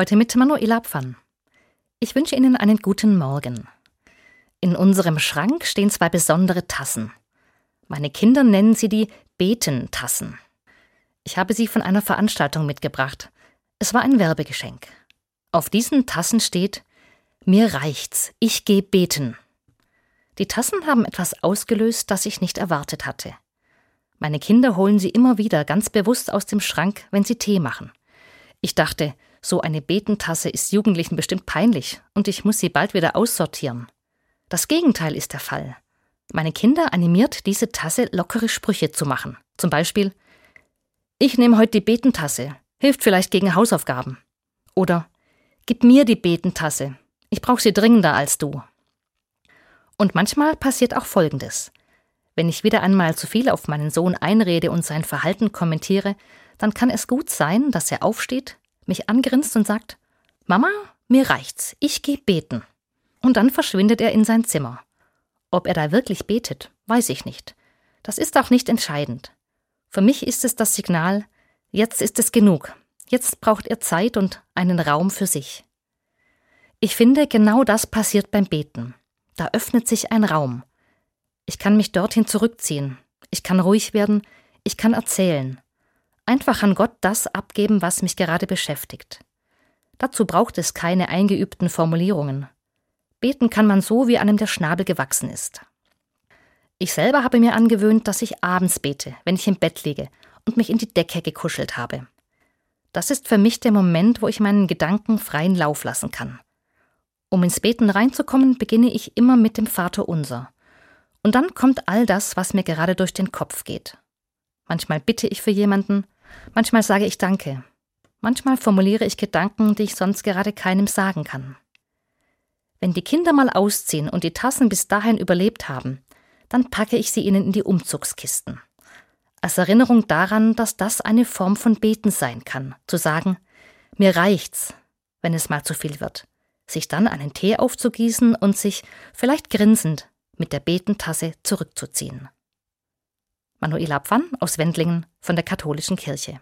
Heute mit Manuela Pfann. Ich wünsche Ihnen einen guten Morgen. In unserem Schrank stehen zwei besondere Tassen. Meine Kinder nennen sie die Betentassen. Ich habe sie von einer Veranstaltung mitgebracht. Es war ein Werbegeschenk. Auf diesen Tassen steht Mir reicht's, ich geh beten. Die Tassen haben etwas ausgelöst, das ich nicht erwartet hatte. Meine Kinder holen sie immer wieder ganz bewusst aus dem Schrank, wenn sie Tee machen. Ich dachte, so eine Betentasse ist Jugendlichen bestimmt peinlich und ich muss sie bald wieder aussortieren. Das Gegenteil ist der Fall. Meine Kinder animiert diese Tasse lockere Sprüche zu machen. Zum Beispiel Ich nehme heute die Betentasse, hilft vielleicht gegen Hausaufgaben. Oder Gib mir die Betentasse, ich brauche sie dringender als du. Und manchmal passiert auch Folgendes. Wenn ich wieder einmal zu viel auf meinen Sohn einrede und sein Verhalten kommentiere, dann kann es gut sein, dass er aufsteht, mich angrinst und sagt, Mama, mir reicht's, ich geh beten. Und dann verschwindet er in sein Zimmer. Ob er da wirklich betet, weiß ich nicht. Das ist auch nicht entscheidend. Für mich ist es das Signal, jetzt ist es genug, jetzt braucht er Zeit und einen Raum für sich. Ich finde, genau das passiert beim Beten. Da öffnet sich ein Raum. Ich kann mich dorthin zurückziehen, ich kann ruhig werden, ich kann erzählen einfach an Gott das abgeben, was mich gerade beschäftigt. Dazu braucht es keine eingeübten Formulierungen. Beten kann man so, wie einem der Schnabel gewachsen ist. Ich selber habe mir angewöhnt, dass ich abends bete, wenn ich im Bett liege und mich in die Decke gekuschelt habe. Das ist für mich der Moment, wo ich meinen Gedanken freien Lauf lassen kann. Um ins Beten reinzukommen, beginne ich immer mit dem Vater unser. Und dann kommt all das, was mir gerade durch den Kopf geht. Manchmal bitte ich für jemanden, Manchmal sage ich Danke. Manchmal formuliere ich Gedanken, die ich sonst gerade keinem sagen kann. Wenn die Kinder mal ausziehen und die Tassen bis dahin überlebt haben, dann packe ich sie ihnen in die Umzugskisten. Als Erinnerung daran, dass das eine Form von Beten sein kann, zu sagen, mir reicht's, wenn es mal zu viel wird, sich dann einen Tee aufzugießen und sich, vielleicht grinsend, mit der Betentasse zurückzuziehen. Manuela Pfann aus Wendlingen von der Katholischen Kirche.